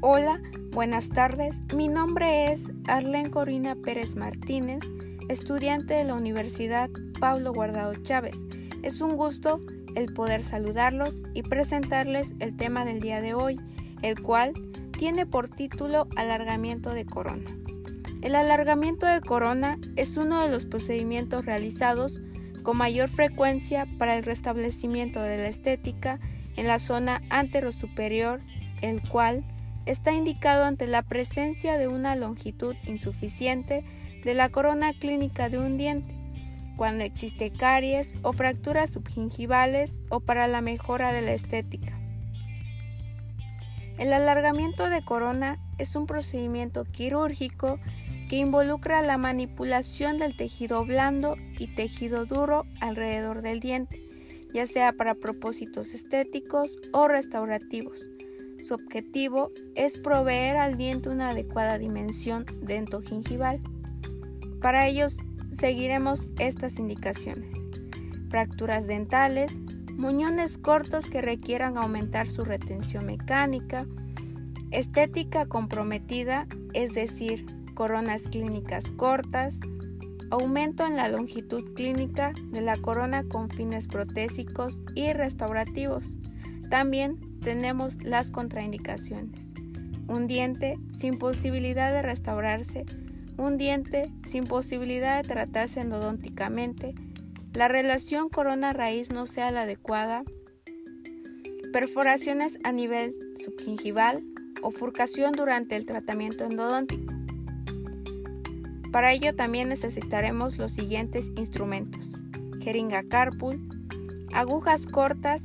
Hola, buenas tardes. Mi nombre es Arlen Corina Pérez Martínez, estudiante de la Universidad Pablo Guardado Chávez. Es un gusto el poder saludarlos y presentarles el tema del día de hoy, el cual tiene por título Alargamiento de corona. El alargamiento de corona es uno de los procedimientos realizados con mayor frecuencia para el restablecimiento de la estética en la zona anterosuperior, el cual está indicado ante la presencia de una longitud insuficiente de la corona clínica de un diente, cuando existe caries o fracturas subgingivales o para la mejora de la estética. El alargamiento de corona es un procedimiento quirúrgico que involucra la manipulación del tejido blando y tejido duro alrededor del diente, ya sea para propósitos estéticos o restaurativos su objetivo es proveer al diente una adecuada dimensión dentogingival. Para ellos seguiremos estas indicaciones. Fracturas dentales, muñones cortos que requieran aumentar su retención mecánica, estética comprometida, es decir, coronas clínicas cortas, aumento en la longitud clínica de la corona con fines protésicos y restaurativos. También tenemos las contraindicaciones. Un diente sin posibilidad de restaurarse, un diente sin posibilidad de tratarse endodónticamente, la relación corona-raíz no sea la adecuada, perforaciones a nivel subgingival o furcación durante el tratamiento endodóntico. Para ello también necesitaremos los siguientes instrumentos: jeringa carpul, agujas cortas,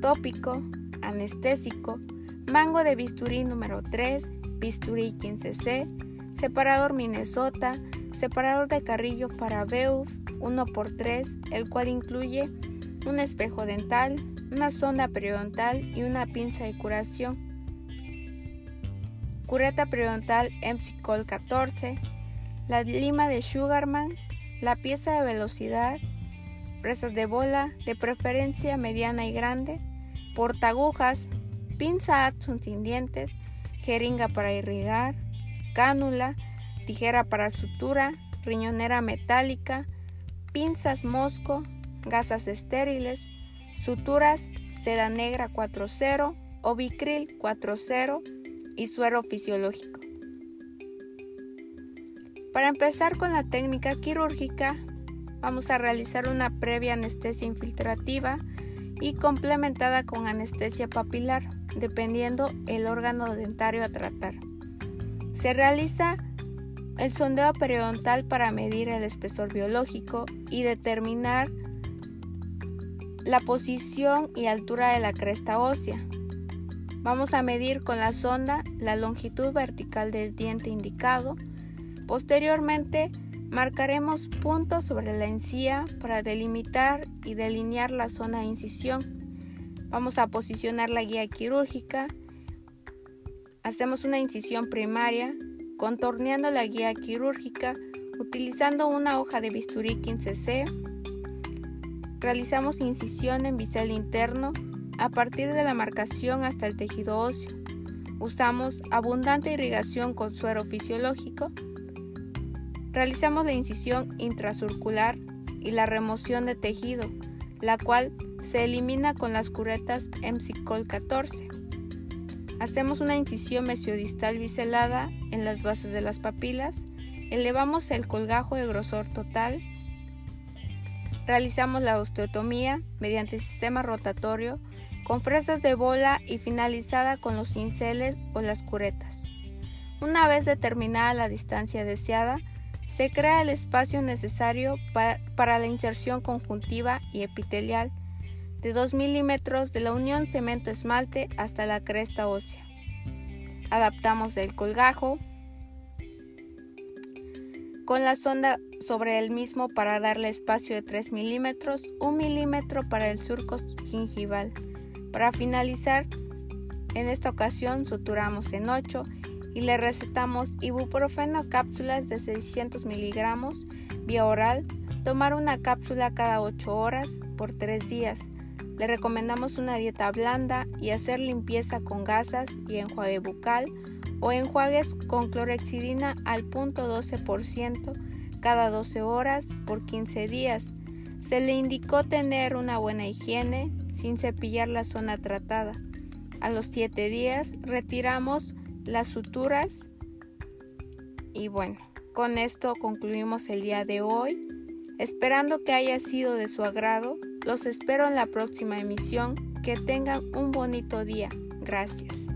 tópico, anestésico, mango de bisturí número 3, bisturí 15C, separador Minnesota, separador de carrillo Farabeuf 1x3, el cual incluye un espejo dental, una sonda periodontal y una pinza de curación. Cureta periodontal Emsicol 14, la lima de Sugarman, la pieza de velocidad, presas de bola, de preferencia mediana y grande, portagujas, pinza sin dientes, jeringa para irrigar, cánula, tijera para sutura, riñonera metálica, pinzas mosco, gasas estériles, suturas seda negra 4.0 o bicril 4.0 y suero fisiológico. Para empezar con la técnica quirúrgica, vamos a realizar una previa anestesia infiltrativa y complementada con anestesia papilar, dependiendo el órgano dentario a tratar. Se realiza el sondeo periodontal para medir el espesor biológico y determinar la posición y altura de la cresta ósea. Vamos a medir con la sonda la longitud vertical del diente indicado. Posteriormente, Marcaremos puntos sobre la encía para delimitar y delinear la zona de incisión. Vamos a posicionar la guía quirúrgica. Hacemos una incisión primaria contorneando la guía quirúrgica utilizando una hoja de bisturí 15C. Realizamos incisión en bisel interno a partir de la marcación hasta el tejido óseo. Usamos abundante irrigación con suero fisiológico Realizamos la incisión intracircular y la remoción de tejido, la cual se elimina con las curetas MCCOL 14. Hacemos una incisión mesiodistal biselada en las bases de las papilas, elevamos el colgajo de grosor total, realizamos la osteotomía mediante sistema rotatorio con fresas de bola y finalizada con los cinceles o las curetas. Una vez determinada la distancia deseada, se crea el espacio necesario para, la inserción conjuntiva y epitelial de 2 milímetros de la unión cemento-esmalte hasta la cresta ósea. Adaptamos el colgajo con la sonda sobre el mismo para darle espacio de 3 milímetros, 1 milímetro para el surco gingival. Para finalizar, en esta ocasión suturamos en 8 y le recetamos ibuprofeno cápsulas de 600 miligramos vía oral, tomar una cápsula cada 8 horas por 3 días. Le recomendamos una dieta blanda y hacer limpieza con gasas y enjuague bucal o enjuagues con clorexidina al punto 12% cada 12 horas por 15 días. Se le indicó tener una buena higiene sin cepillar la zona tratada. A los 7 días retiramos las suturas y bueno, con esto concluimos el día de hoy. Esperando que haya sido de su agrado, los espero en la próxima emisión. Que tengan un bonito día. Gracias.